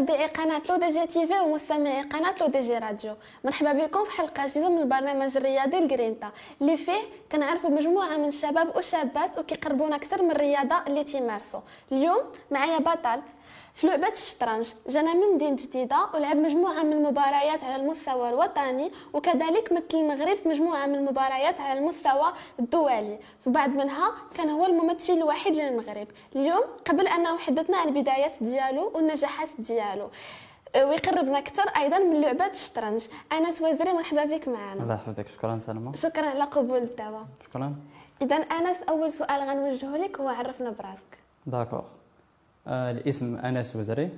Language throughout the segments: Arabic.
متتبعي قناة L'ODJ TV ومستمعي قناة L'ODJ Radio. مرحبا بكم في حلقة جديدة من البرنامج الرياضي L'GRINTA. اللي فيه كنعرفوا مجموعة من الشباب وشابات وكيقربونا أكثر من الرياضة اللي تيمارسوا اليوم معايا بطل في لعبة الشطرنج. جانا من مدينة جديدة ولعب مجموعة من المباريات على المستوى الوطني وكذلك مثل المغرب في مجموعة من المباريات على المستوى الدولي. في بعض منها كان هو الممثل الوحيد للمغرب. اليوم قبل أنه حدثنا عن البدايات ديالو والنجاحات ديالو. أه، ويقربنا أكثر أيضا من لعبة الشطرنج. أنس وزري مرحبا بك معنا. الله يحفظك. شكرا سلمى. شكرا على قبول الدعوة. شكرا. إذا أنس أول سؤال غنوجهه لك هو عرفنا براسك. d'accord الاسم أنس وزري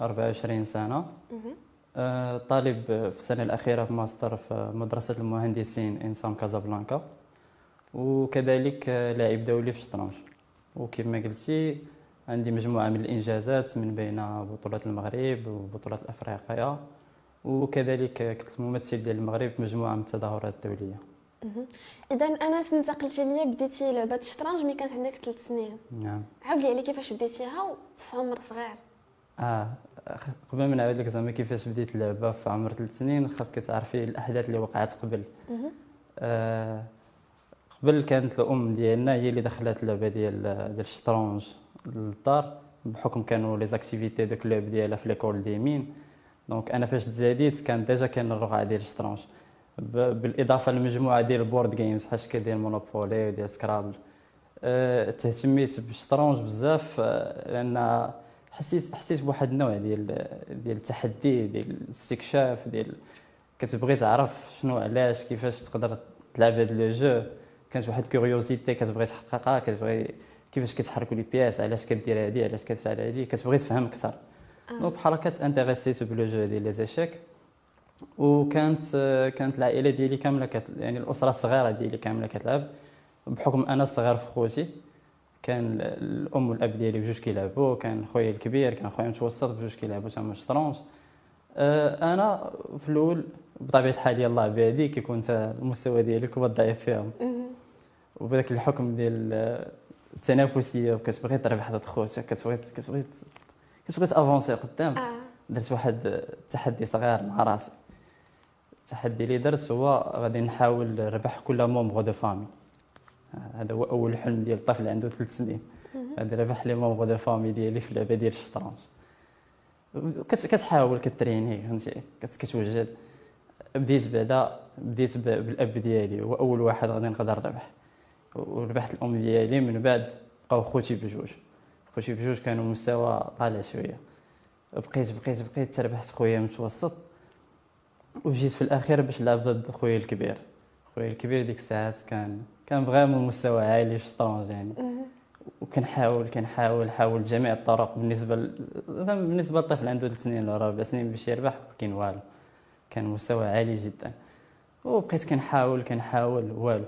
24 سنة. آه طالب في السنة الأخيرة في ماستر في مدرسة المهندسين ENSAM Casablanca. وكذلك آه، لاعب دولي في الشطرنج. وكما قلتي عندي مجموعة من الإنجازات من بين بطولات المغرب وبطولات أفريقيا. وكذلك آه، كنت الممثل ديال المغرب في مجموعة من التظاهرات الدولية. إذا أنس أنت قلتي لي بديتي لعبة الشطرنج ملي كانت عندك ثلاث سنين. نعم. عاود لي على كيفاش بديتيها في عمر صغير. آه قبل ما نعاود لك زعما كيفاش بديت اللعبة في عمر ثلاث سنين خاصك تعرفي الأحداث اللي وقعت قبل. آه قبل كانت الأم ديالنا هي اللي دخلت اللعبة ديال ديال الشطرنج للدار بحكم كانوا les activités de club ديالها في l'école des mines donc أنا فاش تزاديت كان déjà كان الرقعة ديال الشطرنج. بالإضافة لمجموعة ديال ال board games بحال ديال Monopoly وديال Scrabble أه تهتميت بالشطرنج بزاف آه، لأن حسيت حسيت بواحد النوع ديال ديال التحدي ديال الاستكشاف ديال كتبغي تعرف شنو علاش كيفاش تقدر تلعب هذا le jeu. كانت واحد curiosité كتبغي تحققها كتبغي كيفاش كيتحركوا les pièces علاش كدير هادي علاش كتفعل هادي كتبغي تفهم أكثر. donc بحال هكا ت intéress يت ب le jeu ديال les échecs. وكانت كانت العائلة ديالي كاملة كت يعني الأسرة الصغيرة ديالي كاملة كتلعب. بحكم أنا الصغير في خوتي كان الأم والأب ديالي بجوج كيلعبوا كان خويا الكبير كان خويا المتوسط بجوج كيلعبوا تما الشطرنج آه، أنا في الأول بطبيعة الحال يلاه بهادي كيكون المستوى ديالك هو الضعيف فيهم. وبذاك الحكم ديال آه، التنافسية وكتبغي تربح ضد خوتك كتبغي كتبغي كتبغي ت avancer قدام. آه. درت واحد التحدي صغير مع راسي. التحدي اللي درت هو غادي نحاول نربح كل membre de famille. هذا هو أول حلم ديال الطفل عنده ثلاث سنين. غادي نربح les membres de famille ديالي في اللعبه ديال الشطرنج. كت- كتحاول كت entraîner فهمتي؟ كت- كتوجد بديت بعدا بديت بالأب ديالي. هو أول واحد غادي نقدر نربح. وربحت الأم ديالي. من بعد بقاو خوتي بجوج. خوتي بجوج كانوا مستوى طالع شوية. بقيت بقيت بقيت تربحت خويا متوسط. وجيت في الأخير باش نلعب ضد خويا الكبير. خويا الكبير ديك الساعات كان كان vraiment مستوى عالي في الشطرنج يعني. وكنحاول كنحاول حاول جميع الطرق بالنسبة ل... بالنسبة للطفل عنده ثلاث سنين ولا أربع سنين باش يربح كاين والو. كان مستوى عالي جدا. وبقيت كنحاول كنحاول والو.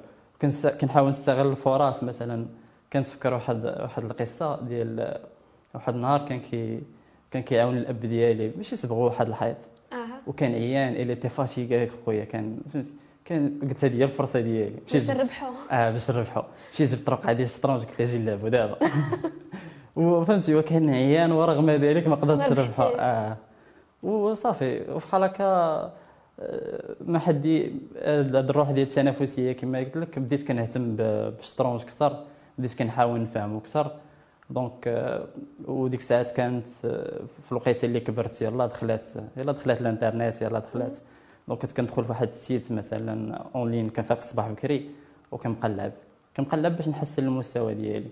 كنحاول نستغل الفرص مثلا. كنتفكر واحد واحد القصة ديال واحد النهار كان كي كان كيعاون الأب ديالي باش يصبغوا واحد الحيط. وكان عيان il était fatigué خويا كان فهمت؟ كان قلت هذه هي الفرصة ديالي. باش نربحوا آه باش نربحوا مشيت جبت رقعه ديال الشطرنج قلت أجي نلعبوا دابا وفهمتي وكان عيان ورغم ذلك ما قدرتش ربحتيش. آه. وصافي. وفحال هكا آه، ما حدي هاد الروح ديال التنافسية كما قلت لك بديت كنهتم بالشطرنج أكثر بديت كنحاول نفهمو أكثر. donc وديك الساعات كانت في الوقيته اللي كبرت يلا دخلات يلا دخلات الانترنت يلا دخلات. donc كنت كندخل في واحد ال site مثلا أونلاين كنفيق الصباح بكري وكنقلب. كنقلب باش نحسن المستوى ديالي.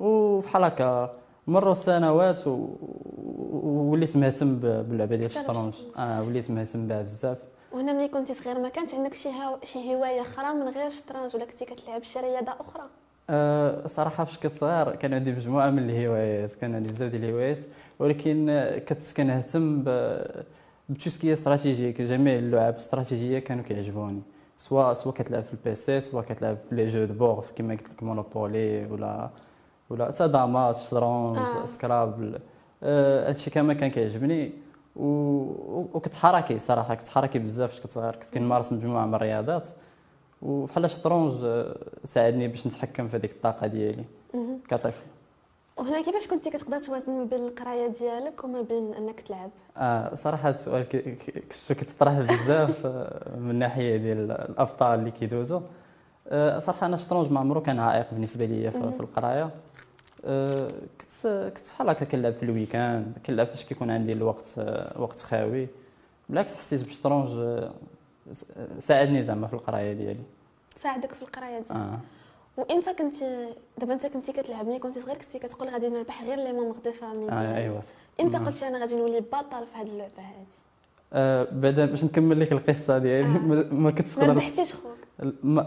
وفحال هكا مروا السنوات ووليت مهتم باللعبة ديال الشطرنج. آه وليت مهتم بها بزاف. وهنا ملي كنتي صغير ما كانش عندك شي. شي هواية أخرى من غير الشطرنج ولا كنتي كتلعب شي رياضة أخرى؟ أه صراحة فاش كنت صغير كان عندي مجموعة من الهوايات كان عندي بزاف ديال الهوايات ولكن آه، كنت كنهتم بتوسكي استراتيجيك جميع اللعب الاستراتيجية كانوا كيعجبوني. سواء سواء كتلعب في ال PC سواء كتلعب في les jeux de board كما قلت لك مونوبولي ولا ولا سادامات شطرنج آه. سكرابل آه، هادشي كامل كان كيعجبني. و... وكنت حركي صراحة كنت حركي بزاف فاش كنت صغير كنت كنمارس مجموعة من الرياضات. وبحال الشطرنج آه، ساعدني باش نتحكم في هذيك الطاقة ديالي. كطفل. وهنا كيفاش كنتي كتقدر توازن ما بين القراية ديالك وما بين أنك تلعب؟ آه صراحة السؤال كنت كتطرح بزاف آه، من الناحيه ديال الابطال اللي كيدوزوا آه صراحة أنا الشطرنج ما عمرو كان عائق بالنسبة لي في, في القراية. آه كنت كنت بحال هكا كنلعب في الويكاند كنلعب فاش كيكون عندي الوقت آه وقت خاوي. بالعكس حسيت بالشطرنج آه ساعدني زعما في القراية ديالي. ساعدك في القراية ديالك. آه. وامتى كنتي دابا انت كنتي كتلعب ملي كنتي صغير كنتي كتقول غادي نربح غير لي de famille آه أيوا إمتى قلتي أنا غادي نولي بطل في هذه اللعبة هذه آه بعدا باش نكمل لك القصة ديالي. آه. ما كنتش ما ربحتيش خوك.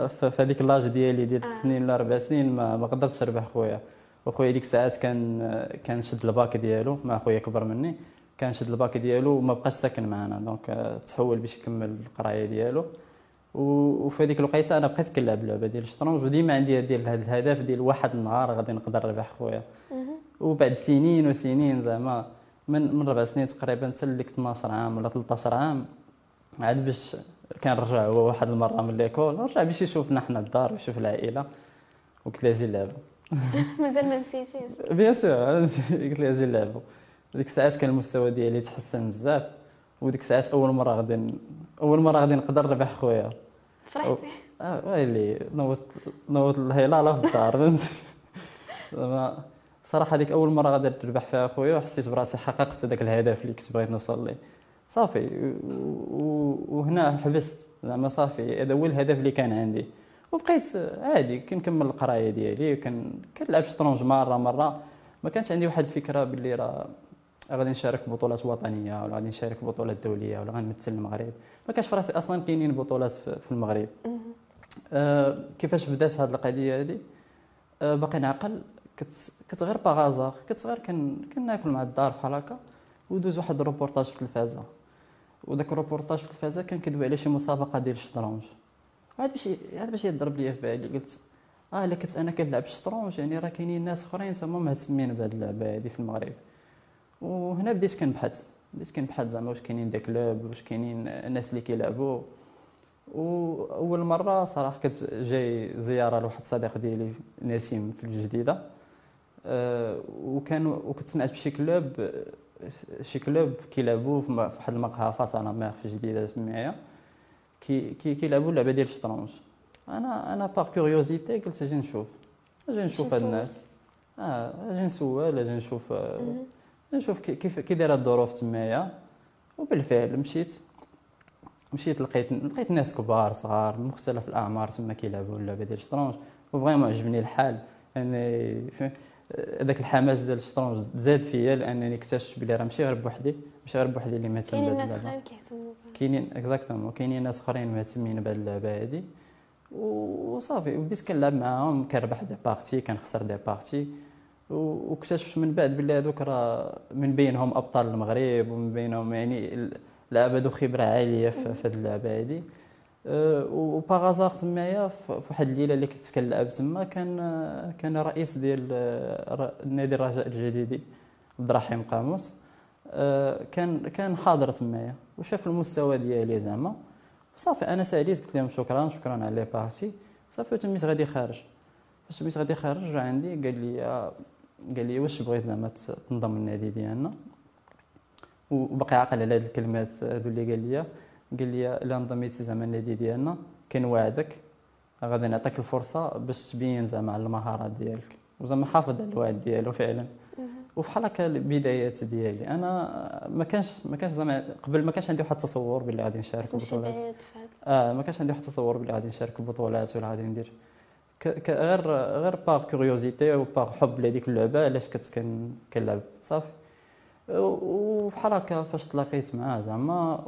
في هذيك l'âge ديالي ديال 6 آه. سنين ولا 4 سنين ما, ما قدرتش نربح خويا. وخويا ديك الساعات كان كان شد الباك ديالو مع خويا كبر مني. كان شد الباك ديالو وما بقاش ساكن معنا donc آه، تحول باش يكمل القراية ديالو. وفي هذيك الوقيتة أنا بقيت كنلعب اللعبه ديال الشطرنج وديما عندي ديال هذا الهدف ديال واحد النهار غادي نقدر نربح خويا. وبعد سنين وسنين زعما من من ربع سنين تقريبا حتى لديك 12 عام ولا 13 عام عاد باش كان رجع هو واحد المرة من l'école رجع باش يشوفنا حنا الدار ويشوف العائلة. وقلت له أجي نلعبوا مازال ما نسيتيش. bien sûr قلت له أجي نلعبوا ديك الساعات كان المستوى ديالي تحسن بزاف وديك الساعات أول مرة غادي أول مرة غادي نقدر نربح خويا. فرحتي. آه ويلي نوض نوض الهلاله في الدار. فهمتي صراحة هذيك أول مرة غادي نربح فيها خويا وحسيت براسي حققت هذاك الهدف اللي كنت بغيت نوصل ليه. صافي وهنا حبست. زعما صافي هذا هو الهدف اللي كان عندي. وبقيت عادي كنكمل القراية ديالي كنلعب شطرنج مره مرة. ما كانش عندي واحد الفكرة باللي راه غادي نشارك بطولات وطنية ولا غادي نشارك بطولات دولية ولا غنمثل المغرب. ما كانش في راسي أصلا كاينين بطولات في المغرب. آه كيفاش بدات هذه القضية هذه آه باقي نعقل. كنت كنت غير باغازار كنت غير كناكل مع الدار بحال هكا ودوز واحد الروبورتاج في التلفازه وداك الروبورتاج في التلفازه كان كيدوي على شي مسابقة ديال الشطرنج. عاد باش عاد باش يضرب ليا في بالي قلت آه الا كنت أنا كنلعب الشطرنج يعني راه كاينين ناس أخرين تما مهتمين بهذه اللعبة هذه في المغرب. وهنا بديت كنبحث. بديت كنبحث زعما واش كاينين des clubs واش كاينين الناس اللي كيلعبوا. وأول مرة صراحة كنت جاي زيارة لواحد الصديق ديالي نسيم في الجديدة. أه وكان وكنت سمعت بشي club شي club كيلعبوا في واحد المقهى face à la mer في جديدة سميها كي كيلعبوا اللعبه ديال الشطرنج أنا أنا par curiosité قلت أجي نشوف. أجي نشوف هاد الناس. آه أجي نسول أجي نشوف آه نشوف كيف كي دايرة الظروف تمايا. وبالفعل مشيت. مشيت لقيت لقيت ناس كبار صغار من مختلف الأعمار تما كيلعبوا اللعبة ديال الشطرنج. و vraiment عجبني الحال. أني هذاك الحماس ديال الشطرنج زاد فيا لأنني اكتشفت بلي راه ماشي غير بوحدي. ماشي غير بوحدي اللي مهتم كاينين ناس أخرين كيهتموا كاينين exactement كاينين ناس أخرين مهتمين بهذه اللعبة هذه وصافي. وبديت كنلعب معاهم كنربح des parties كنخسر des parties. واكتشفت من بعد باللي هذوك راه من بينهم أبطال المغرب ومن بينهم يعني لعبه ذو خبرة عالية في هذه اللعبة هذه أه، و par hasard تمايا في واحد الليلة اللي كنت كنلعب تما كان كان رئيس ديال النادي الرجاء الجديدي عبد الرحيم قاموس. أه، كان كان حاضر تمايا وشاف المستوى ديالي زعما. صافي أنا ساليت قلت لهم شكرا شكرا على les parties. صافي تميت غادي خارج. فاش تميت غادي خارج عندي قال لي قال لي واش بغيت زعما تنضم للنادي ديالنا؟ وباقي عاقل على هاد الكلمات هادو اللي قال لي. قال لي الا انضميتي زعما النادي ديالنا كنوعدك غادي نعطيك الفرصة باش تبين زعما على المهارات ديالك. وزعما حافظ على الوعد ديالو فعلا. وفحال هكا البدايات ديالي أنا ما كانش ما كانش زعما قبل ما كانش عندي واحد التصور باللي غادي نشارك في البطولات آه ما كانش عندي واحد التصور باللي غادي نشارك في البطولات ولا غادي ندير. غير غير باغ كيوريوزيتي وباغ حب لهذيك اللعبة علاش كنت كنلعب صافي. وبحال هكا فاش تلاقيت معاه زعما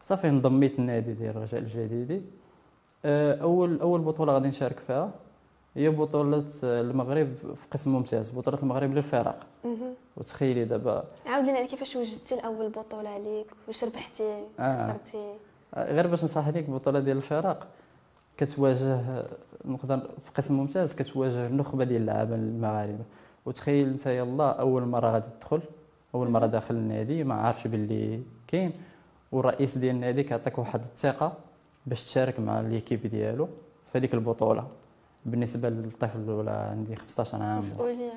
صافي انضميت للنادي ديال الرجاء الجديدي آه، أول أول بطولة غادي نشارك فيها هي بطولة المغرب في قسم ممتاز بطولة المغرب للفرق. وتخيلي دابا. عاودينا كيفاش وجدتي الأول بطولة عليك؟ واش ربحتي؟ آه. خسرتي آه. غير باش نصح لك البطولة ديال الفرق. كتواجه نقدر في قسم ممتاز كتواجه النخبة ديال اللعابه المغاربة. وتخيل انت يلا أول مرة غادي تدخل أول مرة داخل النادي ما عارفش باللي كاين. والرئيس ديال النادي كيعطيك واحد الثقة باش تشارك مع ليكيب ديالو في هذيك البطولة. بالنسبة للطفل ولا عندي 15 عام. مسؤولية.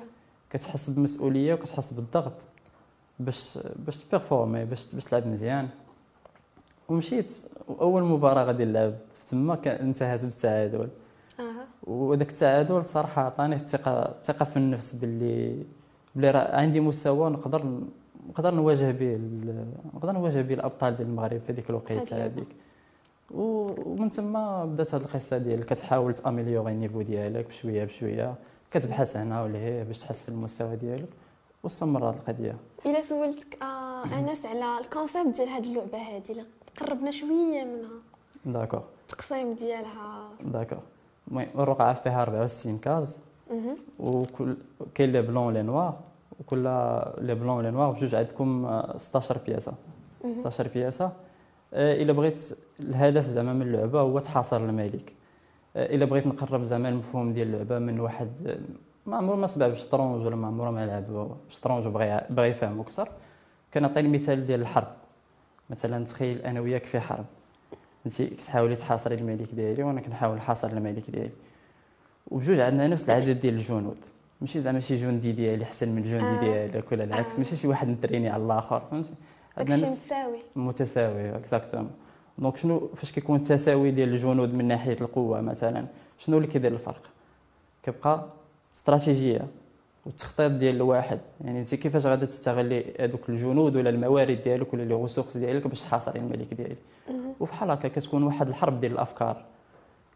كتحس بمسؤولية وكتحس بالضغط باش باش تـ performer باش باش تلعب مزيان. ومشيت اول مباراة غادي نلعب. تما انتهت بالتعادل. وذاك التعادل صراحة عطاني الثقة الثقة في النفس باللي بلي راه عندي مستوى نقدر نقدر نواجه به نقدر نواجه به الأبطال ديال المغرب في هذيك الوقيتة هذيك. ومن ثم بدات هذه القصة ديال كتحاول تـ améliorer ال niveau ديالك بشوية بشوية. كتبحث هنا ولا باش تحسن المستوى ديالك. واستمر هذه القضية. إلا سولتك آه أنس على ال concept ديال هذه اللعبة هذه قربنا شوية منها. d'accord التقسيم ديالها. d'accord المهم الرقعه فيها 64 cases وكل كاين les blancs les noirs وكل les blancs les noirs بجوج عندكم 16 بياسه 16 بياسه الا بغيت الهدف زعما من اللعبه هو تحاصر الملك الا بغيت نقرب زعما المفهوم ديال اللعبه من واحد ما عمره ما سمع بالشطرونج ولا ما عمره ما لعب بالشطرونج وبغى بغى يفهم أكثر كنعطي المثال ديال الحرب مثلا تخيل أنا وياك في حرب انت كتحاولي تحاصري الملك ديالي وأنا كنحاول نحاصر الملك ديالي. وبجوج عندنا نفس العدد ديال الجنود. ماشي زعما شي جندي ديالي احسن من الجندي آه. ديالك ولا العكس آه. ماشي شي واحد n'entraîner على الآخر فهمتي؟ عندنا نفس متساوي. متساوي exactement donc شنو فاش كيكون التساوي ديال الجنود من ناحية القوة مثلا؟ شنو اللي كيدير الفرق؟ كيبقى استراتيجية. والتخطيط ديال الواحد. يعني انت كيفاش غادي تستغلي هذوك الجنود ولا الموارد ديالك ولا les ressources ديالك باش تحاصري الملك ديالك؟ وفحال هكا كتكون واحد الحرب ديال الأفكار.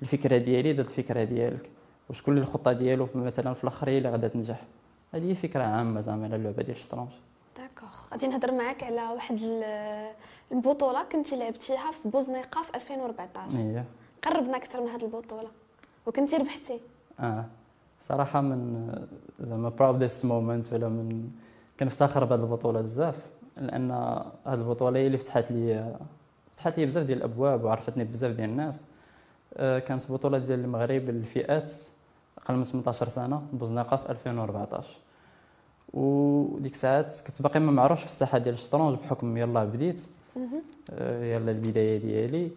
الفكرة ديالي ضد الفكرة ديالك. وشكون الخطة ديالو مثلا في الآخر هي اللي غادا تنجح. هذه هي فكرة عامة زعما على اللعبة ديال الشطرنج. d'accord. غادي نهضر معاك على واحد البطولة كنتي لعبتيها في بوزنيقة في 2014 إيه. قربنا أكثر من هذه البطولة. وكنتي ربحتي. آه. صراحة من زعما proudest moment ولا من كنفتخر بهذه البطولة بزاف لأن هذه البطولة هي اللي فتحت لي فتحت لي بزاف ديال الأبواب وعرفتني بزاف ديال الناس. آه، كانت بطولة ديال المغرب للفئات أقل من 18 سنة بوزنيقة في 2014 وديك الساعات كنت باقي ما معروفش في الساحة ديال الشطرنج بحكم يلا بديت. آه، يلا البداية ديالي.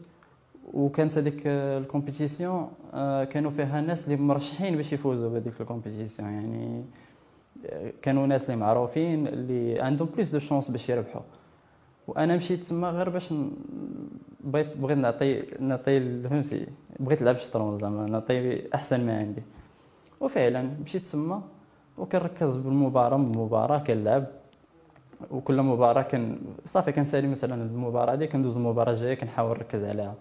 وكانت هذيك ال compétition آه، كانوا فيها ناس اللي مرشحين باش يفوزوا بهذيك ال compétition. يعني كانوا ناس اللي معروفين اللي عندهم plus de chances باش يربحوا. وأنا مشيت تما غير باش بغيت بغيت نعطي نعطي فهمتي بغيت نلعب الشطرنج زعما نعطي أحسن ما عندي. وفعلا مشيت تما وكنركز بالمباراة بمباراه كنلعب. وكل مباراة كان صافي كنسالي مثلا المباراة دي كندوز المباراة الجاية كنحاول نركز عليها.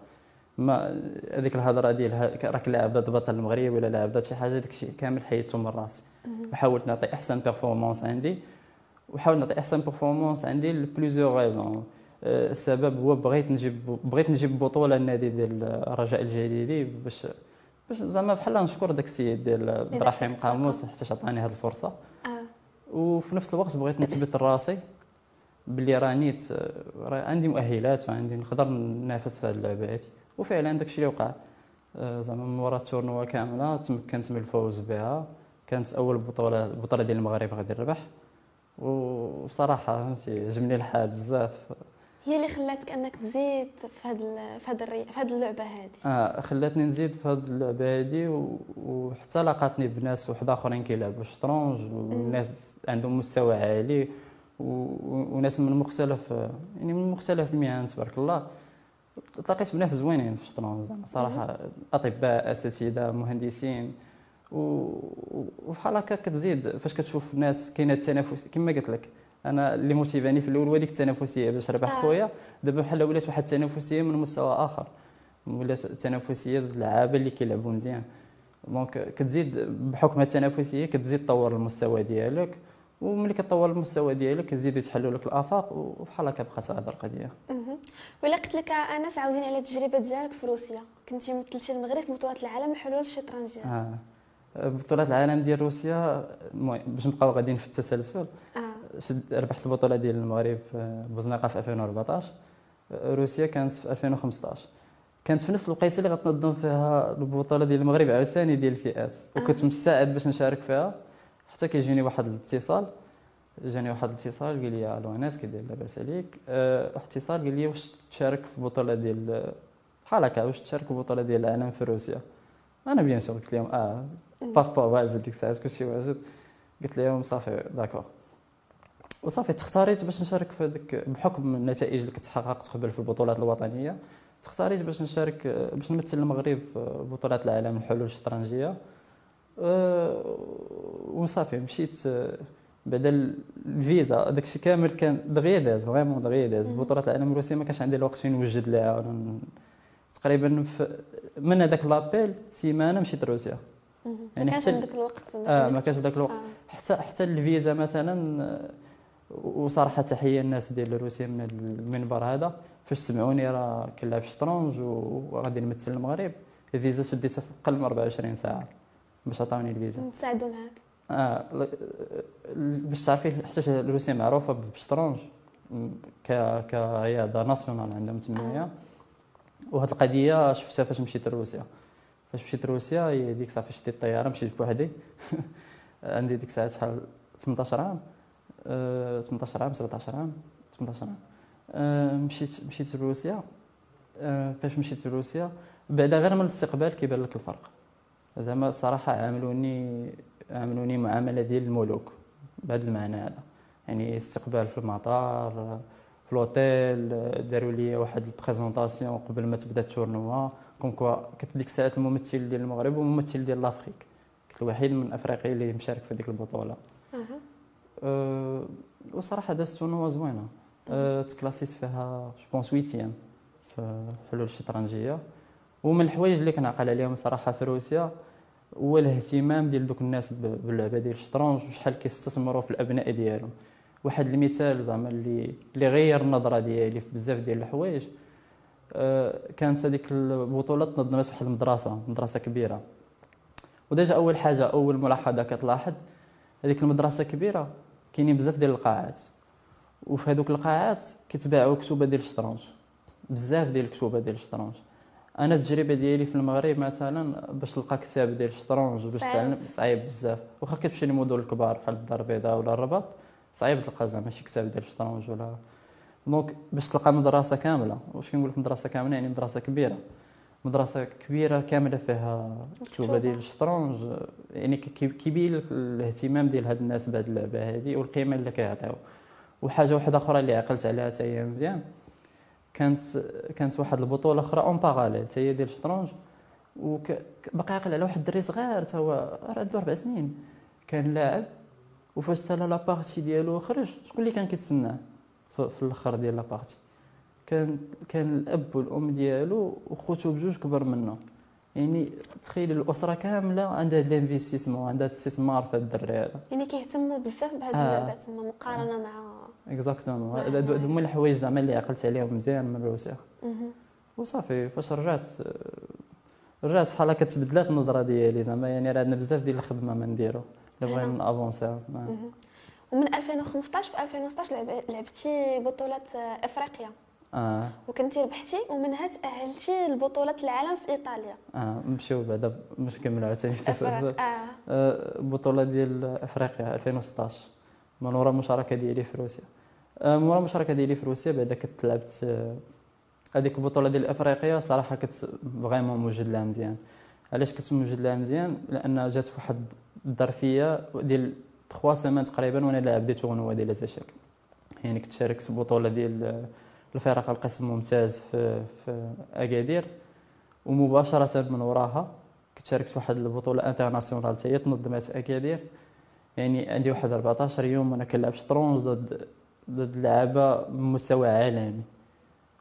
ما هذيك الهضرة ديال راك لاعب ضد بطل المغرب ولا لاعب ضد شي حاجة داك الشيء كامل حيدته من راسي. وحاولت نعطي أحسن performance عندي. وحاولت نعطي أحسن performance عندي ل plusieurs raisons السبب هو بغيت نجيب بغيت نجيب بطولة النادي ديال الرجاء الجليلي باش باش زعما بحال نشكر داك السيد ديال عبد الرحيم قاموس حتى عطاني هذه الفرصة. آه. وفي نفس الوقت بغيت نثبت راسي باللي راه عندي مؤهلات وعندي نقدر ننافس في هذه اللعبة هذه وفعلا داك الشيء اللي وقع. آه، زعما من وراء التورنوا كاملة تمكنت من الفوز بها. كانت أول بطوله البطوله ديال المغرب غادي نربح وصراحة فهمتي عجبني الحال بزاف. هي اللي خلاتك أنك تزيد في هذا في هذا في هذه اللعبة هذه آه خلاتني نزيد في هذه اللعبة هذه وحتى لاقاتني بناس واحد آخرين كيلعبوا الشطرنج والناس عندهم مستوى عالي وناس من مختلف يعني من مختلف المهن تبارك الله. تلاقيت بناس زوينين في الشطرنج زعما صراحة. أطباء أساتذة مهندسين. وبحال هكا كتزيد فاش كتشوف ناس كاينة التنافس. كما قلت لك أنا اللي موتيفاني في الأول هو ديك التنافسية باش ربح آه. خويا. دابا بحال ولات واحد التنافسية من مستوى آخر. ولات التنافسية ضد اللعابه اللي كيلعبوا مزيان. دونك كتزيد بحكم التنافسية كتزيد تطور المستوى ديالك. وملي كتطور المستوى ديالك كتزيدوا يتحلوا لك الآفاق وبحال هكا بقات هذه القضية ولا قلت لك انس عاوديني على التجربة ديالك في روسيا. كنتي مثلتي المغرب في بطولة العالم لحلول الشطرنجيه آه. بطولة العالم ديال روسيا باش نبقاو غاديين في التسلسل. آه. ربحت البطولة ديال المغرب بوزناقة في 2014 روسيا كانت في 2015 كانت في نفس الوقيتة اللي غتنظم فيها البطولة ديال المغرب عاوتاني ديال الفئات. وكنت آه. مستعد باش نشارك فيها. حتى كيجيني واحد الاتصال جاني واحد الاتصال قال لي ألو أنس كي داير لاباس عليك؟ أه اتصال قال لي واش تشارك في البطوله ديال بحال هكا واش تشارك في البطوله ديال العالم في روسيا؟ أنا bien sûr قلت لهم آه passeport واجد ديك الساعات كلشي واجد. قلت لهم صافي d'accord. وصافي تختاريت باش نشارك في هذيك بحكم النتائج اللي كنت حققت قبل في البطولات الوطنية تختاريت باش نشارك باش نمثل المغرب في بطولات العالم الحلول الشطرنجية. وصافي مشيت بعد الفيزا. داكشي كامل كان دغيا داز vraiment دغيا داز بطولات العالم الروسيه ما كانش عندي الوقت فين نوجد لها. تقريبا من هذاك لابيل سيمانة مشيت روسيا يعني ما كانش عندك الوقت آه ما كانش ذاك الوقت. آه. حتى حتى الفيزا مثلا وصراحة تحية الناس ديال روسيا من المنبر هذا. فاش سمعوني راه كنلعب شطرونج وغادي نمثل المغرب. الفيزا شديتها في أقل من 24 ساعة. باش عطاوني الفيزا. نساعدوا معاك. آه باش تعرفي حتى روسيا معروفة بالشطرونج ك كرياضه ناسيونال عندهم تمنية. آه. وهاد القضية شفتها فاش مشيت لروسيا. فاش مشيت لروسيا هي ديك الساعة فاش شديت الطيارة مشيت بوحدي. عندي ديك الساعة شحال 18 عام. 18 عام 17 عام 18 عام. أه مشيت مشيت لروسيا. أه فاش مشيت لروسيا بعدا غير من الاستقبال كيبان لك الفرق. زعما الصراحة عاملوني عاملوني معاملة ديال الملوك بهذا المعنى هذا. يعني استقبال في المطار في l'hôtel داروا لي واحد ال présentation قبل ما تبدأ ال tournoi. comme quoi كنت ديك الساعات الممثل ديال المغرب وممثل ديال l'Afrique. كنت الوحيد من أفريقيا اللي مشارك في ديك البطولة. أه وصراحة دازت tournoi زوينة. أه تـ classيت فيها je pense huitième في حلول الشطرنجية. ومن الحوايج اللي كنعقل عليهم صراحة في روسيا هو الاهتمام ديال دوك الناس باللعبة ديال الشطرنج وشحال كيستثمروا في الأبناء ديالهم. واحد المثال زعما اللي اللي غير النظرة ديالي في بزاف ديال الحوايج. أه كانت هذيك البطولة تنظمت في واحد المدرسة مدرسة كبيرة. وديجا أول حاجة أول ملاحظة كتلاحظ هذيك المدرسة كبيرة كاينين بزاف ديال القاعات. وفي هذوك القاعات كيتباعوا كتوبة ديال الشطرنج. بزاف ديال الكتوبة ديال الشطرنج. أنا التجربة ديالي في المغرب مثلا باش تلقى كتاب ديال الشطرنج وباش تعلم صعيب بزاف. واخا كتمشي للمدن الكبار بحال الدار البيضاء ولا الرباط صعيب تلقى زعما شي كتاب ديال الشطرنج ولا. donc باش تلقى مدرسة كاملة واش كنقول لك مدرسة كاملة؟ يعني مدرسة كبيرة. مدرسة كبيرة كاملة فيها كتب ديال الشطرنج. يعني كيبين الاهتمام ديال هاد الناس بهاد اللعبة هادي والقيمة اللي كيعطيو. وحاجة واحدة أخرى اللي عقلت عليها حتى هي مزيان كانت كانت واحد البطولة أخرى en parallèle حتى هي ديال الشطرنج. وباقي عاقل على واحد الدري صغير تا هو عنده أربع سنين. كان لاعب وفاش سالا la partie ديالو خرج. شكون اللي كان كيتسناه في الأخر ديال la partie كان كان الأب والأم ديالو وخوتو بجوج كبر منه. يعني تخيل الأسرة كاملة عندها هاد ال investissement عندها الاستثمار في هاد الدري هذا. يعني كيهتموا بزاف بهاد آه. اللعبات مقارنة مع exactement هما الحوايج زعما اللي عقلت عليهم مزيان من روسيا وصافي فاش رجعت رجعت بحال هكا تبدلات النظره ديالي زعما يعني راه عندنا بزاف ديال الخدمه ما نديرو الا بغينا avancerيو ومن 2015 في 2016 لعبتي بطولة افريقيا آه وكنتي ربحتي ومنها تاهلتي لبطولة العالم في ايطاليا آه نمشيو بعدا باش نكملوا عاوتاني. بطولة ديال افريقيا 2016 من وراء المشاركة ديالي في روسيا. آه من وراء المشاركة ديالي في روسيا بعدا كنت لعبت آه، هذيك البطولة ديال افريقيا صراحة كنت فريمون موجد لها مزيان. علاش كنت موجد لها مزيان؟ لأن جات واحد الظرفية ديال 3 سيمان تقريبا وأنا لاعب دي تورنوا ديال زاشاك يعني كنت شاركت في بطولة ديال الفرق القسم ممتاز في في أكادير. ومباشرة من وراها كنت شاركت في واحد البطولة internationale حتى هي تنظمات في أكادير. يعني عندي واحد 14 يوم وأنا كنلعب شطرونج ضد ضد لعابة بمستوى عالمي.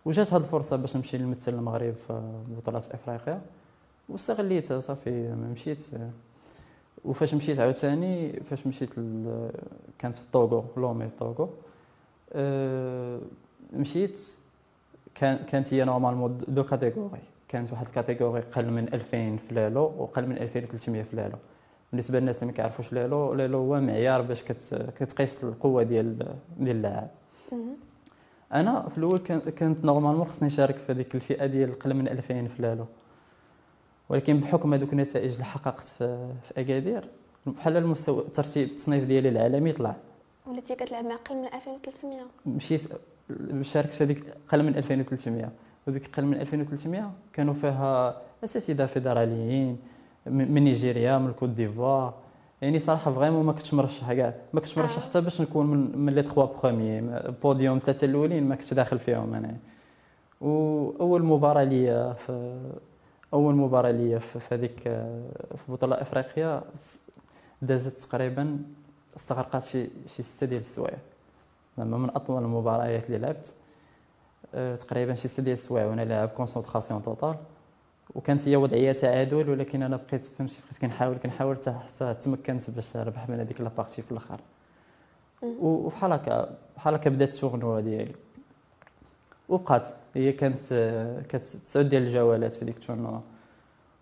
وجات هذه الفرصة باش نمشي نمثل المغرب في بطولات إفريقيا. واستغليتها صافي مشيت. وفاش مشيت عاوتاني فاش مشيت كانت في طوغو Lomé طوغو. أه مشيت. كان كانت هي normalement deux catégories كانت واحد ال catégorie قل من 2000 في l'Elo وقل من 2300 في l'Elo بالنسبة للناس اللي ما كيعرفوش l'Elo l'Elo هو معيار باش كتقيس القوة ديال ديال اللاعب. أنا في الأول كانت normalement خصني نشارك في هذيك الفئة ديال قل من 2000 في l'Elo ولكن بحكم هذوك النتائج اللي حققت في, في أكادير بحال المستوى الترتيب التصنيف ديالي العالمي طلع. وليتي كتلعب مع أقل من 2300 مشيت شاركت في هذيك أقل من 2300 وذيك أقل من 2300 كانوا فيها أساتذة فيدراليين من نيجيريا من الكوت ديفوار. يعني صراحة vraiment ما كنتش مرشح كاع ما كنتش مرشح. حتى باش نكون من, من les trois premiers podium ثلاثة الأولين ما كنتش داخل فيهم أنا. واول مباراة ليا في أول مباراة ليا في في هذيك في بطولة افريقيا دازت تقريبا استغرقت شي شي ستة ديال السوايع. زعما من أطول المباريات اللي لعبت. أه، تقريبا شي ستة ديال السوايع وأنا لاعب concentration totale وكانت هي وضعية تعادل ولكن أنا بقيت فهمتي بقيت كنحاول كنحاول حتى تمكنت باش نربح من هذيك la partie في الآخر. وبحال هكا بحال هكا بدات ال tournoi ديالي وبقات هي كانت كانت تسعود ديال الجولات في ديك ال tournoi.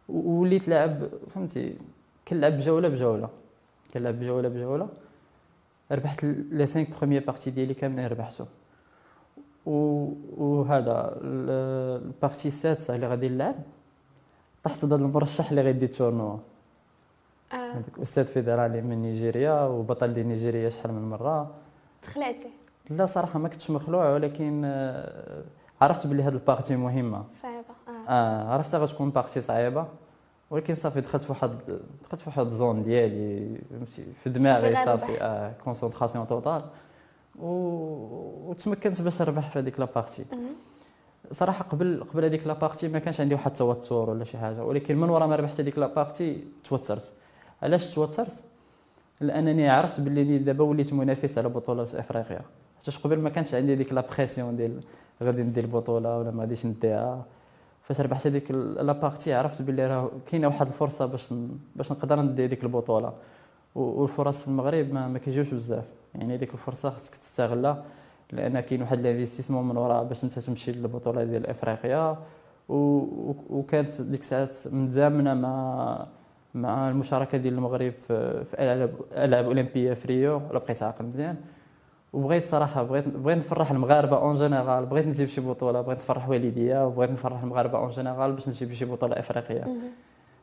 وليت لاعب فهمتي كنلعب بجولة بجولة. كنلعب بجولة بجولة. ربحت les 5 premières parties ديالي كاملين ربحتهم وهذا ال partie السادسة اللي غادي نلعب. طحت هذا المرشح اللي غيدي ال tournoi آه. هذاك أستاذ فيدرالي من نيجيريا وبطل ديال نيجيريا شحال من مرة. تخلعتي. لا صراحة ما كنتش مخلوع ولكن آه، عرفت بلي هاد ال partie مهمة. صعيبة آه, آه عرفت غتكون partie صعيبة. ولكن صافي دخلت في واحد دخلت في واحد ال zone ديالي فهمتي في دماغي صافي آه concentration totale و... وتمكنت باش نربح في هذيك la partie صراحة قبل قبل هذيك la partie ما كانش عندي واحد التوتر ولا شي حاجة. ولكن من وراء ما ربحت هذيك la partie توترت. علاش توترت؟ لأنني عرفت باللي دابا وليت منافس على بطوله افريقيا حيت قبل ما كانش عندي ديك la pression ديال غادي ندير البطوله ولا ما غاديش نديها. فاش ربحت هذيك la partie عرفت باللي راه كاينة واحد الفرصة باش باش نقدر ندي هذيك البطولة. والفرص في المغرب ما, ما كيجيوش بزاف. يعني هذيك الفرصة خصك تستغلها. لأن كاين واحد ال investissement من وراء باش أنت تمشي للبطولة ديال إفريقيا وكانت ديك الساعات متزامنة مع مع المشاركة ديال المغرب في العاب ألعاب أولمبية في ريو ولا بقيت عاقل مزيان. وبغيت صراحة بغيت بغيت نفرح المغاربة en général بغيت نجيب شي بطولة بغيت نفرح والديا وبغيت نفرح المغاربة en général باش نجيب شي بطولة إفريقية.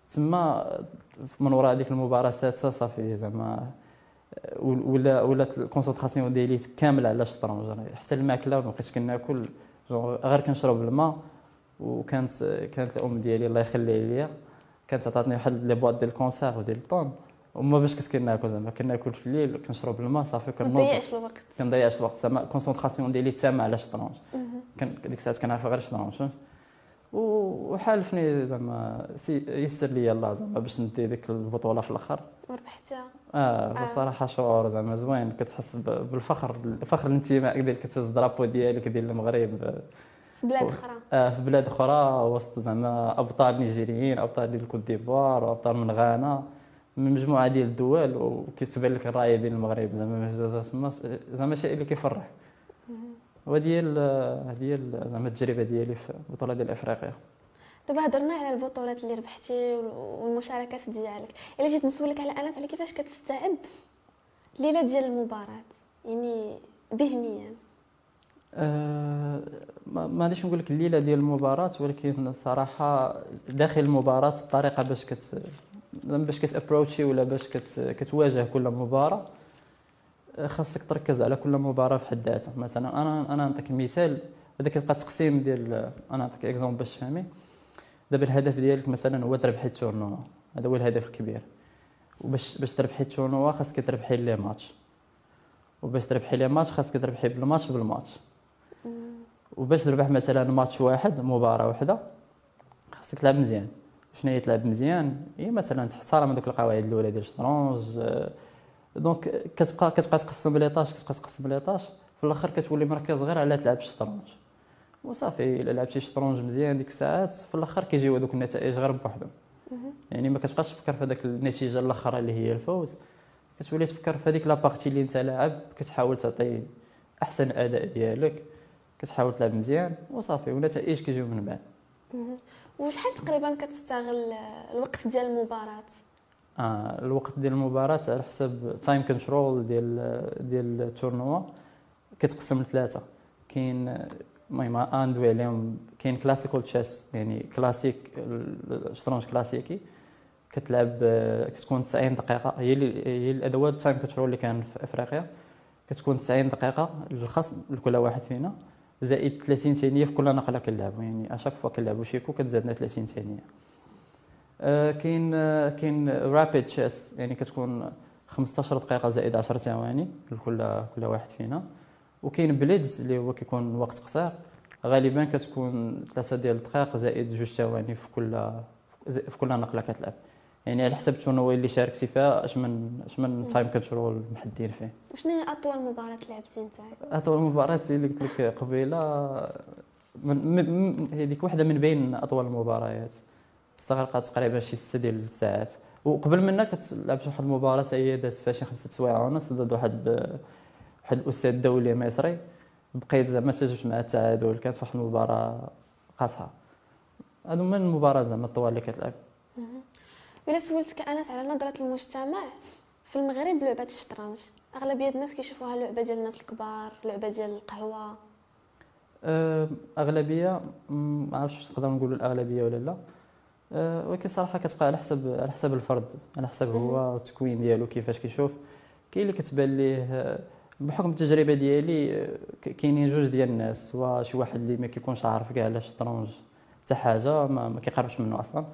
تما من وراء هذيك المباراة السادسة صافي زعما ولا ولا ال concentration ديالي كامله على الشطرنج حتى الماكله ما بقيتش كناكل غير كنشرب الماء وكانت كانت الأم ديالي الله يخليها ليا. كانت عطاتني واحد les boîtes ديال ال conserve ديال الطون. وما باش كنت كناكل زعما. كناكل في الليل كنشرب الماء صافي كنوض. كنضيعش الوقت. كنضيعش الوقت. زعما ال concentration ديالي تامة على الشطرنج. كان ديك الساعات كنعرف غير الشطرنج. وحالفني زعما يسر لي الله زعما باش ندي ديك البطولة في الأخر. وربحتها. آه, آه. بصراحة شعور زعما زوين كتحس بالفخر الفخر الانتماء ديالك كتهز ال drapeau ديالك ديال المغرب. في بلاد أخرى. آه في بلاد أخرى وسط زعما أبطال نيجيريين أبطال ديال كوت ديفوار وأبطال من غانا من مجموعة ديال الدول وكيتبان لك الراية ديال المغرب زعما مهزوزة تما زعما شيء اللي كيفرح. وهذه هي زعما التجربة ديالي في البطوله ديال إفريقيا. دابا هضرنا على البطولات اللي ربحتي والمشاركات ديالك. إلا جيت نسولك على أنس على كيفاش كتستعد الليلة ديال المباراة؟ يعني ذهنيا. أه ما غاديش نقول لك الليلة ديال المباراة ولكن الصراحه داخل المباراة الطريقة باش كت باش كت approcher ولا باش كت... كتواجه كل مباراة خاصك تركز على كل مباراة في حد ذاتها. مثلا أنا أنا نعطيك مثال هذا كيبقى التقسيم ديال أنا نعطيك exemple باش تفهمي. دابا الهدف ديالك مثلا هو تربحي ال tournoi هذا هو الهدف الكبير. وباش باش تربحي ال tournoi خاصك تربحي les matchs. وباش تربحي les matchs خاصك تربحي بال match بال match وباش تربح مثلا ماتش واحد مباراة واحدة خاصك تلعب مزيان. شنو هي تلعب مزيان؟ هي مثلا تحترم دوك القواعد الأولى ديال الشطرنج donc كتبقى كتبقى تقسم les tâches كتبقى تقسم les tâches. في الآخر كتولي مركز غير على تلعب الشطرنج. وصافي إلا لعبتي شطرنج مزيان ديك الساعات في الآخر كيجيو هذوك النتائج غير بوحدهم يعني ما كتبقاش تفكر في هذاك النتيجة الأخرى اللي هي الفوز. كتولي تفكر في هذيك la partie اللي أنت لاعب كتحاول تعطي أحسن أداء ديالك كتحاول تلعب مزيان وصافي والنتائج كيجيو من بعد. وشحال تقريبا كتستغل الوقت ديال المباراة؟ آه الوقت ديال المباراة على حسب time control ديال ديال ال tournoi كتقسم لثلاثة. كاين المهم اندوي عليهم كاين classical chess يعني كلاسيك الشطرنج كلاسيكي كتلعب كتكون 90 دقيقة. هي اللي هي الادوات time control اللي كان في إفريقيا. كتكون 90 دقيقة للخصم لكل واحد فينا. زائد 30 ثانية في كل نقلة كنلعبوا يعني à chaque fois كنلعبوا شي coup كتزادنا 30 ثانية. كاين كاين rapid chess يعني كتكون 15 دقيقة زائد 10 ثواني لكل كل واحد فينا. وكاين blitz اللي هو كيكون وقت قصير. غالبا كتكون ثلاثة ديال الدقائق زائد جوج ثواني في كل في كل نقلة كتلعب. يعني على حسب شنو اللي شاركتي فيها اش من اش من time control محددين فيه. وشنو هي أطول مباراة لعبتي أنت؟ أطول مباراة اللي قلت لك قبيلة من هذيك واحدة من بين أطول المباريات استغرقت تقريبا شي ستة ديال الساعات. وقبل منها كتلعب واحد المباراه هي دازت فيها شي خمسة سوايع ونص ضد واحد واحد الأستاذ دولي مصري بقيت زعما تجبت مع التعادل كانت واحد المباراة قاصحه هادو من المباراة زعما الطوال اللي كتلعب. إلا سولتك أنس على نظرة المجتمع في المغرب لعبة الشطرنج أغلبية الناس كيشوفوها لعبة ديال الناس الكبار لعبة ديال القهوة. أه، أغلبية ما عرفتش نقدر نقولوا الأغلبية ولا لا. أه، ولكن صراحة كتبقى على حسب على حسب الفرد على حسب هو التكوين ديالو كيفاش كيشوف. كاين اللي كتبان ليه بحكم التجربة ديالي كاينين جوج ديال الناس سواء شي واحد اللي ما كيكونش عارف كاع على الشطرنج حتى حاجة ما, ما كيقربش منه أصلا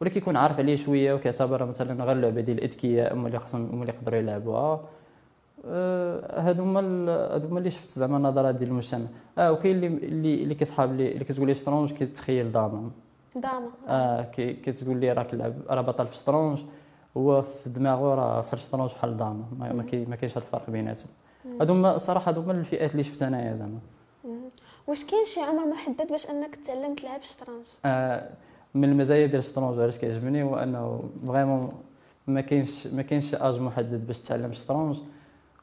ولا كيكون عارف عليه شوية وكيعتبرها مثلا غير لعبه ديال الأذكياء هما اللي خصهم هما اللي يقدروا يلعبوها. أه هادو هما هادو هما اللي شفت زعما النظرات ديال المجتمع. آه وكاين اللي اللي اللي كيصحاب لي اللي كتقول لي شطرونج كيتخيل داما داما آه كي كتقول لي راك لعب راه بطل في الشطرونج هو في دماغه راه بحال الشطرونج بحال داما ما, كاينش الفرق بيناتهم. هادو هما الصراحه هادو هما الفئات اللي شفت أنايا زعما. واش كاين شي عمر محدد باش أنك تعلم تلعب الشطرنج آه من المزايا ديال الشطرنج علاش كيعجبني هو أنه vraiment ما كاينش ما كاينش آج محدد باش تعلم الشطرنج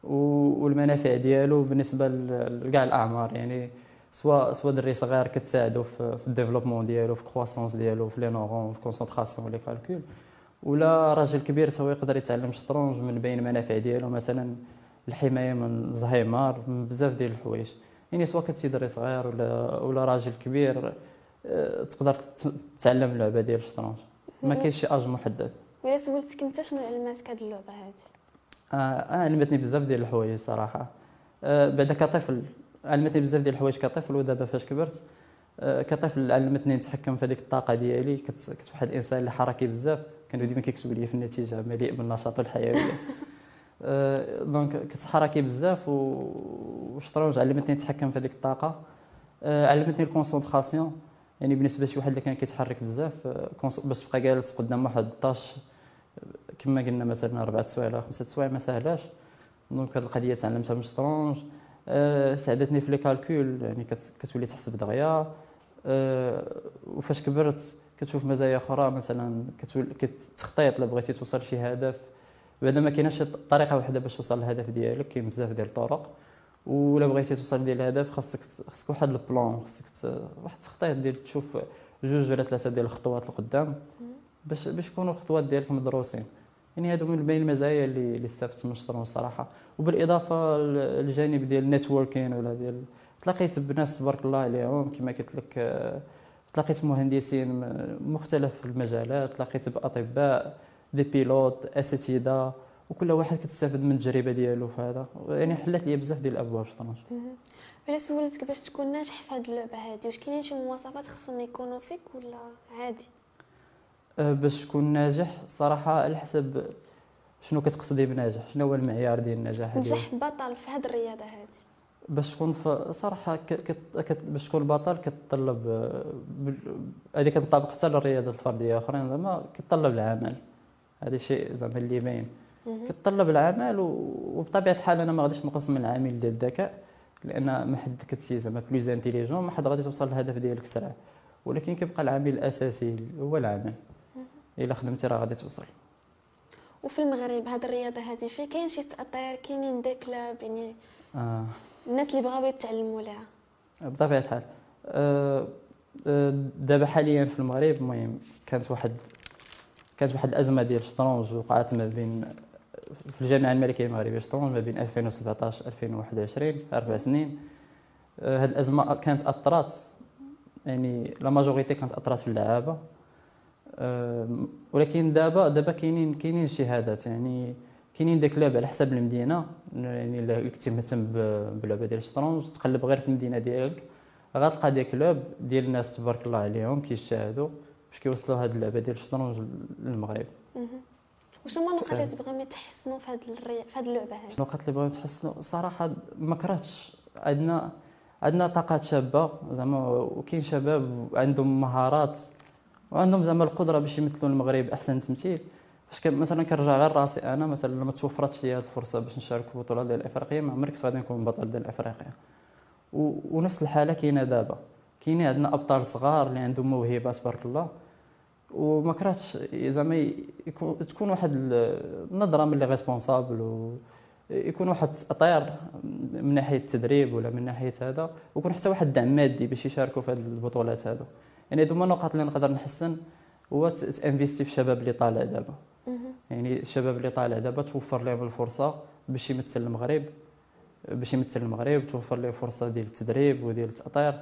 والمنافع ديالو بالنسبة لكاع الأعمار. يعني سواء سواء دري صغير كتساعدو في ال développement ديالو في ال croissance ديالو في les neurones في ال concentration les calculs ولا راجل كبير هو يقدر يتعلم الشطرنج من بين المنافع ديالو مثلا الحماية من الزهايمر من بزاف ديال الحوايج. يعني سواء كنتي دري صغير ولا ولا راجل كبير آه، تقدر تتعلم اللعبه ديال الشطرنج. ما كاينش شي اج محدد. ولا سولتك انت شنو علماتك هذه اللعبة هذه آه علمتني بزاف ديال الحوايج صراحة. آه بعدا كطفل. علمتني بزاف ديال الحوايج كطفل ودابا فاش كبرت آه كطفل علمتني نتحكم في هذيك الطاقة ديالي. كنت واحد الإنسان اللي حركي بزاف كانوا ديما كيكتبوا لي في النتيجة مليء بالنشاط والحيويه donc كنت حركي بزاف والشطرنج علمتني نتحكم في هذيك الطاقة. آه علمتني ال concentration يعني بالنسبة لشي واحد اللي كان كيتحرك بزاف آه، باش تبقى جالس قدام واحد ال tâche كما قلنا مثلا أربعة سوايع ولا خمسة سوايع ما سهلاش. donc هذه القضية تعلمتها من الشطرنج ساعدتني في les calculs يعني كتولي تحسب دغيا. وفاش كبرت كتشوف مزايا أخرى مثلا كتخطيط إلا بغيتي توصل لشي هدف. بعدا ما كايناش طريقة واحدة باش توصل للهدف ديالك كاين بزاف ديال الطرق. ولا بغيتي توصل ديال الهدف خاصك خاصك واحد ال plan خاصك واحد التخطيط ديال تشوف جوج ولا ثلاثة ديال الخطوات لقدام باش باش يكونوا الخطوات ديالك مدروسين. يعني هادو من بين المزايا اللي اللي استفدت من الشطرنج الصراحة. وبالإضافة للجانب ديال ال networking ولا ديال تلاقيت بناس تبارك الله عليهم كما قلت لك آه، تلاقيت مهندسين مختلف المجالات تلاقيت بأطباء. des pilotes اساتذه وكل واحد كتستافد من التجربة ديالو في هذا. يعني حلات لي بزاف ديال الأبواب الشطرنج الا سولتك باش تكون ناجح في هذه اللعبة هذه واش كاينين شي مواصفات خصهم يكونوا فيك ولا عادي؟ أه، باش تكون ناجح صراحة على حسب شنو كتقصدي بناجح شنو هو المعيار ديال النجاح نجح بطل في هذه الرياضة هذه باش تكون صراحة كت... كت... باش تكون بطل كتطلب هذه كتنطبق حتى للرياضات الفردية أخرين زعما كتطلب العمل. هذا شيء زعما اللي باين. كتطلب العمل وبطبيعة الحال أنا ما غاديش نقص من العامل ديال الذكاء لأن ما حد كتسي زعما plus intelligent ما حد غادي توصل للهدف ديالك سرعه ولكن كيبقى العامل الأساسي هو العمل. إلا خدمتي راه غادي توصل. وفي المغرب هذه الرياضة هذه فيه كاين شي تأطير؟ كاينين des clubs يعني آه. الناس اللي بغاو يتعلموا لها. بطبيعة الحال آه, آه، دابا حاليا في المغرب المهم كانت واحد كانت واحد الأزمة ديال الشطرنج وقعت ما بين في الجامعة الملكية المغربية الشطرنج ما بين 2017 2021 أربع سنين. آه، الأزمة كانت أثرات يعني لا ماجوريتي كانت أثرات في اللعابة. ولكن دابا دابا كاينين كاينين شهادات يعني كاينين داك لعب على حساب المدينة. يعني الا كنتي مهتم باللعبه ديال الشطرنج تقلب غير في المدينة ديالك. غتلقى ديك كلوب ديال الناس تبارك الله عليهم كيشاهدوا. باش كيوصلوا هذه اللعبة ديال الشطرنج للمغرب؟ وشنو هما النقاط اللي تبغيهم يتحسنوا في الري... في هذه اللعبة هذه النقاط اللي بغيهم يتحسنوا صراحة ما كرهتش. عندنا عندنا طاقات شابة زعما وكاين شباب عندهم مهارات وعندهم زعما القدرة باش يمثلوا المغرب أحسن تمثيل. فاش مثلا كنرجع غير راسي أنا مثلا لما توفرتش لي هذه الفرصة باش نشارك في البطوله ديال الإفريقية ما عمري كنت غادي نكون بطل ديال الافريقيا و... ونفس الحالة كاينة دابا. كاينين عندنا أبطال صغار اللي عندهم موهبة تبارك الله. وما كرهتش زعما تكون واحد النظرة من les responsables و يكون واحد التأطير من ناحية التدريب ولا من ناحية هذا ويكون حتى واحد الدعم مادي باش يشاركوا في هذه البطولات هذو يعني هذو هما النقاط اللي نقدر نحسن هو t'investis في الشباب اللي طالع دابا. يعني الشباب اللي طالع دابا توفر لهم الفرصة باش يمثل المغرب باش يمثل المغرب توفر ليه فرصة ديال التدريب وديال التأطير.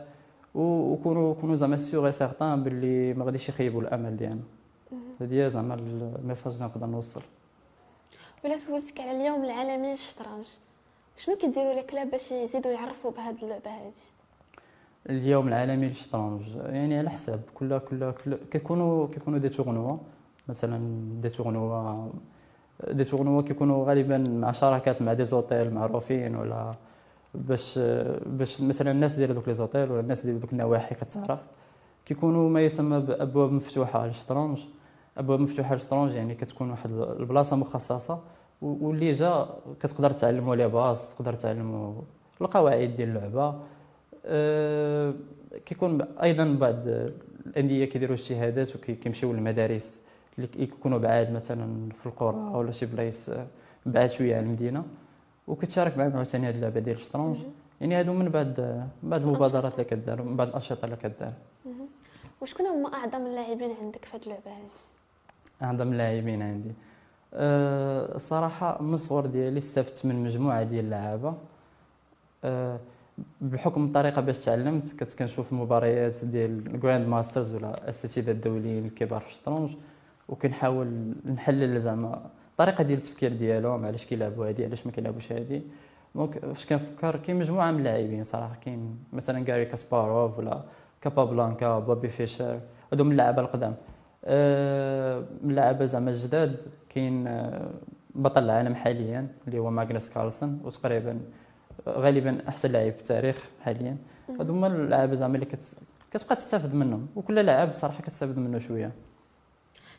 وكونوا كونوا زعما sûr certain باللي ما غاديش يخيبوا الامل ديالنا. هذه زعما ال message اللي نقدر نوصل. ولا سولتك على اليوم العالمي للشطرنج. شنو كيديروا les clubs باش يزيدوا يعرفوا بهذه اللعبة هذه اليوم العالمي للشطرنج يعني على حساب. كل كل كل كيكونوا كيكونوا des tournois. مثلا des tournois des tournois كيكونوا غالبا مع شراكات مع des hôtels معروفين ولا باش باش مثلا الناس ديال دوك les hôtels ولا الناس ديال دوك النواحي كتعرف كيكونوا ما يسمى بأبواب مفتوحة للشطرنج أبواب مفتوحة للشطرنج يعني كتكون واحد البلاصة مخصصة واللي جا كتقدر تعلموا les bases تقدر تعلموا القواعد ديال اللعبة. أه كيكون أيضا بعض الأندية كيديروا الشهادات وكيمشيو للمدارس اللي كيكونوا بعاد مثلا في القرى ولا شي بلايص بعاد شوية على المدينة. وكتشارك معهم عاوتاني هذه اللعبة ديال الشطرنج. يعني هادو من بعد بعض المبادرات اللي كدار من بعض الأنشطة اللي كدار. وشكون هما أعظم اللاعبين عندك في هذه اللعبة هذه أعظم اللاعبين عندي. أه الصراحه من الصغر ديالي استفدت من مجموعة ديال اللعابة. أه بحكم الطريقة باش تعلمت كنت كنشوف المباريات ديال grand masters ولا الاساتذه الدوليين الكبار في الشطرنج وكنحاول نحلل زعما الطريقة ديال التفكير ديالهم علاش كيلعبوا هادي علاش ما كيلعبوش هادي؟ donc فاش كنفكر كاين مجموعة من اللاعبين صراحة كاين مثلا غاري كاسباروف ولا كابابلانكا بوبي فيشر هادو من اللعابة القدام. أه من اللعابة زعما الجداد كاين آه، بطل العالم حاليا اللي هو ماغنس كارلسون وتقريبا غالبا أحسن لاعب في التاريخ حاليا. هادو هما اللعابة زعما اللي كت... كتبقى تستافد منهم وكل لاعب صراحة كتستافد منه شوية.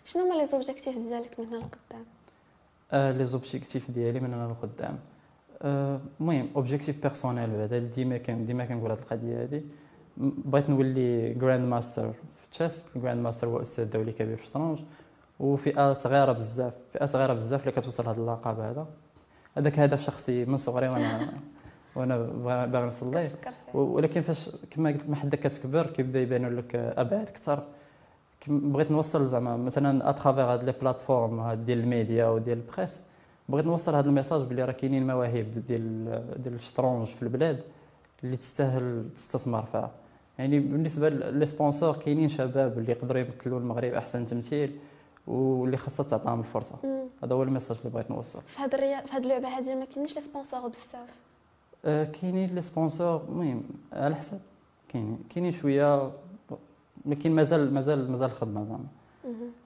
شنو هما les objectifs ديالك من هنا لقدام؟ les objectifs ديالي من هنا لقدام آه، المهم objectif personnel بعدا ديما كان ديما كنقول هذه القضية هذه بغيت نولي grand master في chess grand master هو أستاذ دولي كبير في الشطرنج وفئة صغيرة بزاف فئة صغيرة بزاف اللي كتوصل هذا اللقب هذا. هذاك هدف شخصي من صغري وأنا وأنا باغي نوصل ليه. ولكن فاش كما قلت ما حدا كتكبر كيبدا يبان لك أبعاد أكثر بغيت نوصل زعما مثلا à travers هاد les plateformes ديال الميديا وديال ال presse بغيت نوصل هذا ال message بلي راه كاينين مواهب ديال ديال الشطرنج في البلاد اللي تستاهل تستثمر فيها. يعني بالنسبة les sponsors كاينين شباب اللي يقدروا يمثلوا المغرب أحسن تمثيل واللي خاصها تعطيهم الفرصة. هذا هو ال message اللي بغيت نوصل. في هذه الريا... في هذه اللعبة هذه ما كاينينش les sponsors بزاف؟ آه كاينين les sponsors المهم على حسب كاينين كاينين شوية لكن مازال مازال مازال خدمة زعما.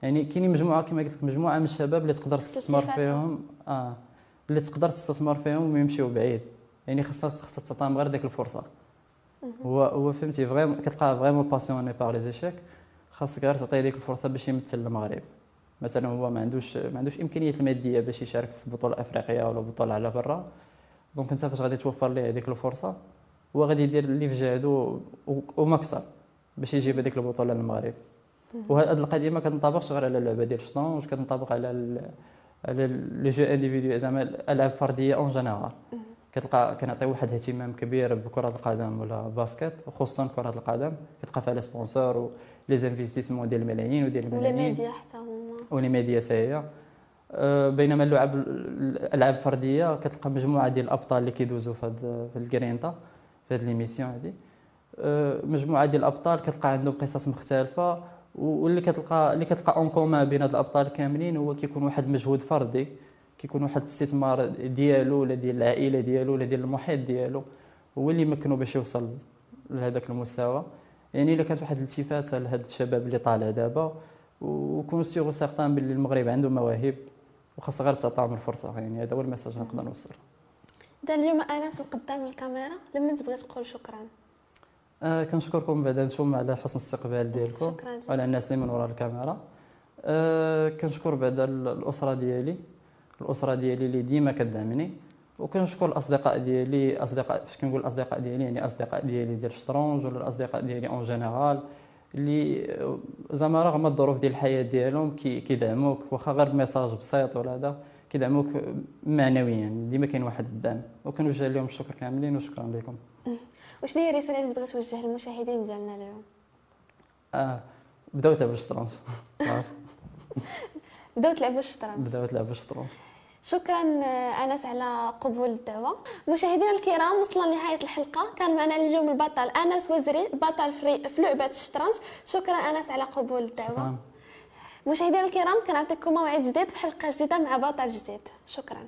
يعني كاينين مجموعة كما قلت لك مجموعة من الشباب اللي تقدر تستثمر فيهم. آه. اللي تقدر تستثمر فيهم ويمشيو بعيد. يعني خاصها خاصها تعطيهم غير ديك الفرصة. هو هو فهمتي vraiment كتلقاه vraiment passionné par les échecs خاصك غير تعطيه ديك الفرصة باش يمثل المغرب. مثلا هو ما عندوش ما عندوش امكانيات المادية باش يشارك في بطولة أفريقية ولا بطولة على برا. donc أنت فاش غادي توفر ليه هذيك الفرصة هو غادي يدير اللي في جهده وما أكثر. باش يجيب هذيك البطولة للمغرب. وهذه القضية ما كتنطبقش غير على اللعبة ديال الشطرنج كتنطبق على على les jeux individuels زعما الألعاب الفرديه en général كتلقى كنعطي واحد اهتمام كبير بكرة القدم ولا basket خصوصا كرة القدم. كتلقى فيها les sponsors و les investissements ديال الملايين وديال الملايين. و les médias حتى هما. و les médias حتى هي. أه، بينما اللعب الألعاب الفرديه كتلقى مجموعة ديال الأبطال اللي كيدوزوا في هذا في الGRINTA في هذه l'émission أه، مجموعة ديال الأبطال كتلقى عندهم قصص مختلفة واللي كتلقى اللي كتلقى en commun بين هاد الأبطال كاملين هو كيكون واحد المجهود فردي كيكون واحد الاستثمار ديالو ولا ديال العائلة ديالو ولا ديال المحيط ديالو هو اللي يمكنه باش يوصل لهذاك المستوى. يعني إلا كانت واحد الالتفاته لهاد الشباب اللي طالع دابا وكون سيغ سيغتان باللي المغرب عنده مواهب وخاص غير تعطاهم الفرصة. يعني هذا هو الميساج اللي نقدر نوصل. دا اليوم أنس قدام الكاميرا لما تبغي تقول شكرا؟ آه كنشكركم بعدا نتوما على حسن الاستقبال ديالكم. وعلى الناس اللي من وراء الكاميرا. آه كنشكر بعدا الأسرة ديالي. الأسرة ديالي اللي ديما كدعمني. وكنشكر الأصدقاء ديالي اصدقاء فاش كنقول الاصدقاء ديالي يعني أصدقاء ديالي ديال الشطرونج ولا الأصدقاء ديالي en général اللي زعما رغم الظروف ديال الحياة ديالهم كي- كيدعموك. واخا غير message بسيط ولا هذا كيدعموك معنويا. ديما كاين واحد الدعم. وكنوجه لهم الشكر كاملين وشكرا لكم. وشنو هي الرساله اللي تبغي توجه للمشاهدين ديالنا اليوم؟ آه بداو تلعبوا الشطرنج. بداو تلعبوا الشطرنج. بداو تلعبوا الشطرنج. شكرا آه، أنس على قبول الدعوة. مشاهدينا الكرام وصلنا لنهاية الحلقة. كان معنا اليوم البطل أنس وزري بطل في لعبة الشطرنج. شكرا أنس على قبول الدعوة. مشاهدينا الكرام كنعطيكم موعد جديد في حلقه جديدة مع بطل جديد. شكرا.